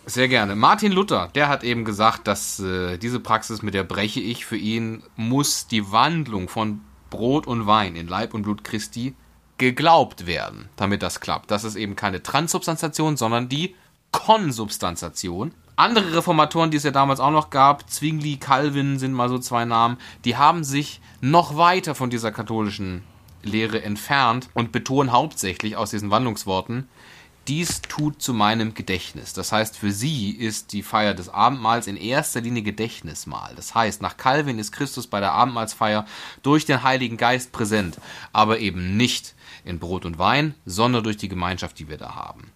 Sehr gerne. Martin Luther, der hat eben gesagt, dass äh, diese Praxis, mit der breche ich, für ihn muss die Wandlung von Brot und Wein in Leib und Blut Christi geglaubt werden, damit das klappt. Das ist eben keine Transsubstantiation, sondern die Konsubstantiation. Andere Reformatoren, die es ja damals auch noch gab, Zwingli, Calvin sind mal so zwei Namen, die haben sich noch weiter von dieser katholischen Lehre entfernt und betonen hauptsächlich aus diesen Wandlungsworten dies tut zu meinem Gedächtnis. Das heißt, für sie ist die Feier des Abendmahls in erster Linie Gedächtnismahl. Das heißt, nach Calvin ist Christus bei der Abendmahlsfeier durch den Heiligen Geist präsent, aber eben nicht in Brot und Wein, sondern durch die Gemeinschaft, die wir da haben.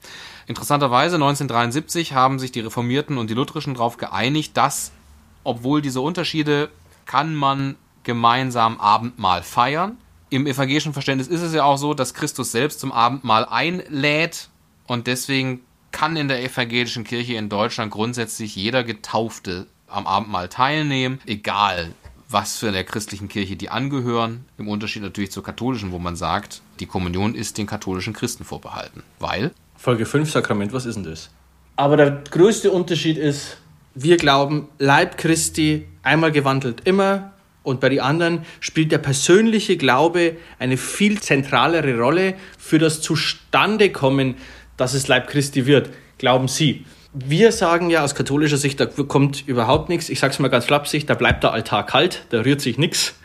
Interessanterweise 1973 haben sich die Reformierten und die Lutherischen darauf geeinigt, dass, obwohl diese Unterschiede, kann man gemeinsam Abendmahl feiern. Im evangelischen Verständnis ist es ja auch so, dass Christus selbst zum Abendmahl einlädt und deswegen kann in der evangelischen Kirche in Deutschland grundsätzlich jeder Getaufte am Abendmahl teilnehmen, egal was für der christlichen Kirche die angehören. Im Unterschied natürlich zur katholischen, wo man sagt, die Kommunion ist den katholischen Christen vorbehalten. Weil? Folge 5 Sakrament, was ist denn das? Aber der größte Unterschied ist, wir glauben, Leib Christi einmal gewandelt immer und bei den anderen spielt der persönliche Glaube eine viel zentralere Rolle für das Zustandekommen, dass es Leib Christi wird. Glauben Sie? Wir sagen ja aus katholischer Sicht, da kommt überhaupt nichts. Ich sage es mal ganz flapsig, da bleibt der Altar kalt, da rührt sich nichts.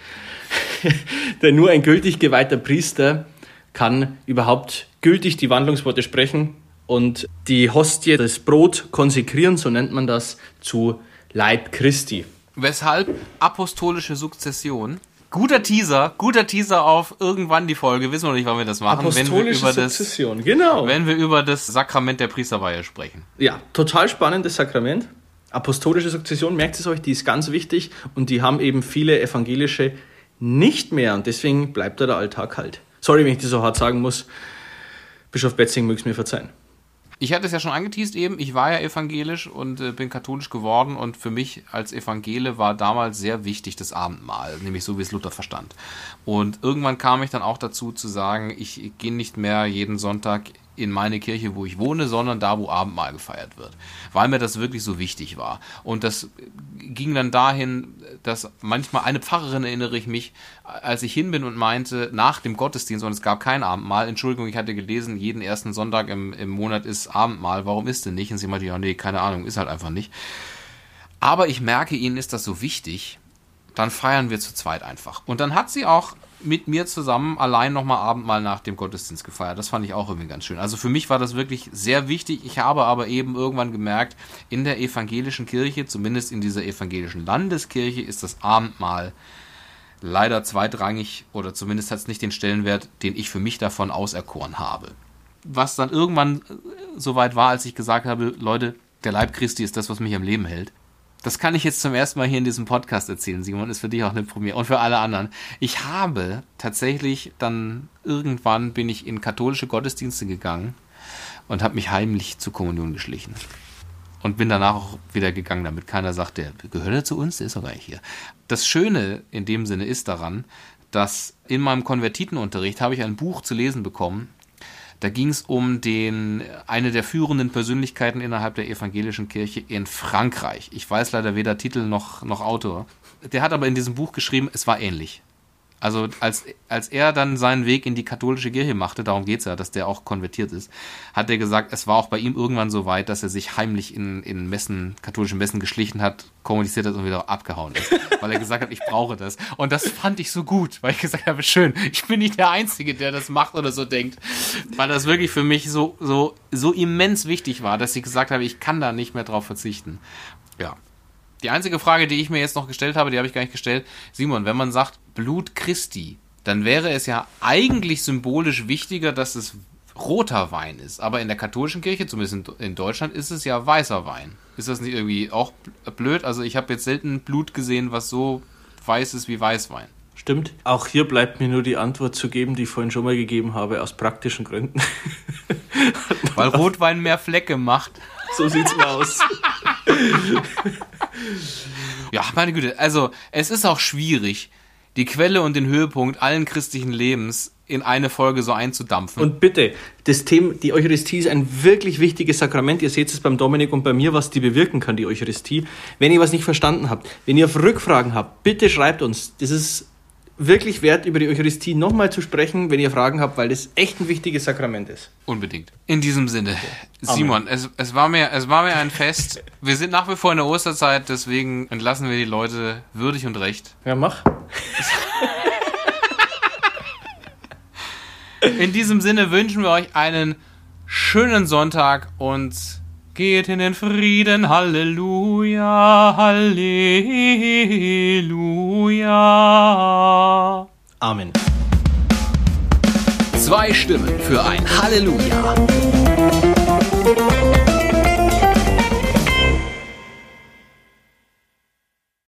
Denn nur ein gültig geweihter Priester kann überhaupt gültig die Wandlungsworte sprechen und die Hostie, das Brot konsekrieren, so nennt man das, zu Leib Christi. Weshalb apostolische Sukzession Guter Teaser, guter Teaser auf irgendwann die Folge. Wissen wir noch nicht, wann wir das machen. Apostolische wenn wir über Sukzession, das, genau. Wenn wir über das Sakrament der Priesterweihe sprechen. Ja, total spannendes Sakrament. Apostolische Sukzession, merkt es euch, die ist ganz wichtig und die haben eben viele evangelische nicht mehr und deswegen bleibt da der Alltag kalt. Sorry, wenn ich das so hart sagen muss. Bischof Betzing möge es mir verzeihen. Ich hatte es ja schon angeteased eben, ich war ja evangelisch und äh, bin katholisch geworden und für mich als Evangele war damals sehr wichtig das Abendmahl, nämlich so wie es Luther verstand. Und irgendwann kam ich dann auch dazu zu sagen, ich gehe nicht mehr jeden Sonntag in meine Kirche, wo ich wohne, sondern da, wo Abendmahl gefeiert wird. Weil mir das wirklich so wichtig war. Und das ging dann dahin, dass manchmal eine Pfarrerin erinnere ich mich, als ich hin bin und meinte, nach dem Gottesdienst, und es gab kein Abendmahl, Entschuldigung, ich hatte gelesen, jeden ersten Sonntag im, im Monat ist Abendmahl, warum ist denn nicht? Und sie meinte, ja, nee, keine Ahnung, ist halt einfach nicht. Aber ich merke, ihnen ist das so wichtig, dann feiern wir zu zweit einfach. Und dann hat sie auch mit mir zusammen allein nochmal Abendmahl nach dem Gottesdienst gefeiert. Das fand ich auch irgendwie ganz schön. Also für mich war das wirklich sehr wichtig. Ich habe aber eben irgendwann gemerkt, in der evangelischen Kirche, zumindest in dieser evangelischen Landeskirche, ist das Abendmahl leider zweitrangig oder zumindest hat es nicht den Stellenwert, den ich für mich davon auserkoren habe. Was dann irgendwann soweit war, als ich gesagt habe, Leute, der Leib Christi ist das, was mich am Leben hält. Das kann ich jetzt zum ersten Mal hier in diesem Podcast erzählen, Simon, ist für dich auch eine Premiere und für alle anderen. Ich habe tatsächlich dann irgendwann bin ich in katholische Gottesdienste gegangen und habe mich heimlich zur Kommunion geschlichen. Und bin danach auch wieder gegangen, damit keiner sagt, der gehört er zu uns, der ist doch gar hier. Das Schöne in dem Sinne ist daran, dass in meinem Konvertitenunterricht habe ich ein Buch zu lesen bekommen, da ging es um den, eine der führenden Persönlichkeiten innerhalb der evangelischen Kirche in Frankreich. Ich weiß leider weder Titel noch, noch Autor. Der hat aber in diesem Buch geschrieben, es war ähnlich. Also als, als er dann seinen Weg in die katholische Kirche machte, darum geht es ja, dass der auch konvertiert ist, hat er gesagt, es war auch bei ihm irgendwann so weit, dass er sich heimlich in, in Messen, katholischen Messen geschlichen hat, kommuniziert hat und wieder abgehauen ist. weil er gesagt hat, ich brauche das. Und das fand ich so gut, weil ich gesagt habe, schön, ich bin nicht der Einzige, der das macht oder so denkt. Weil das wirklich für mich so, so, so immens wichtig war, dass ich gesagt habe, ich kann da nicht mehr drauf verzichten. Ja, die einzige Frage, die ich mir jetzt noch gestellt habe, die habe ich gar nicht gestellt. Simon, wenn man sagt Blut Christi, dann wäre es ja eigentlich symbolisch wichtiger, dass es roter Wein ist. Aber in der katholischen Kirche, zumindest in Deutschland, ist es ja weißer Wein. Ist das nicht irgendwie auch blöd? Also ich habe jetzt selten Blut gesehen, was so weiß ist wie Weißwein. Stimmt. Auch hier bleibt mir nur die Antwort zu geben, die ich vorhin schon mal gegeben habe, aus praktischen Gründen. Weil Rotwein mehr Flecke macht. So sieht's mal aus. ja, meine Güte. Also, es ist auch schwierig, die Quelle und den Höhepunkt allen christlichen Lebens in eine Folge so einzudampfen. Und bitte, das Thema, die Eucharistie ist ein wirklich wichtiges Sakrament. Ihr seht es beim Dominik und bei mir, was die bewirken kann, die Eucharistie. Wenn ihr was nicht verstanden habt, wenn ihr Rückfragen habt, bitte schreibt uns. Das ist wirklich wert, über die Eucharistie nochmal zu sprechen, wenn ihr Fragen habt, weil das echt ein wichtiges Sakrament ist. Unbedingt. In diesem Sinne, Simon, es, es, war mir, es war mir ein Fest. Wir sind nach wie vor in der Osterzeit, deswegen entlassen wir die Leute würdig und recht. Ja, mach. In diesem Sinne wünschen wir euch einen schönen Sonntag und geht in den Frieden. Halleluja, Halleluja. Amen. Zwei Stimmen für ein Halleluja.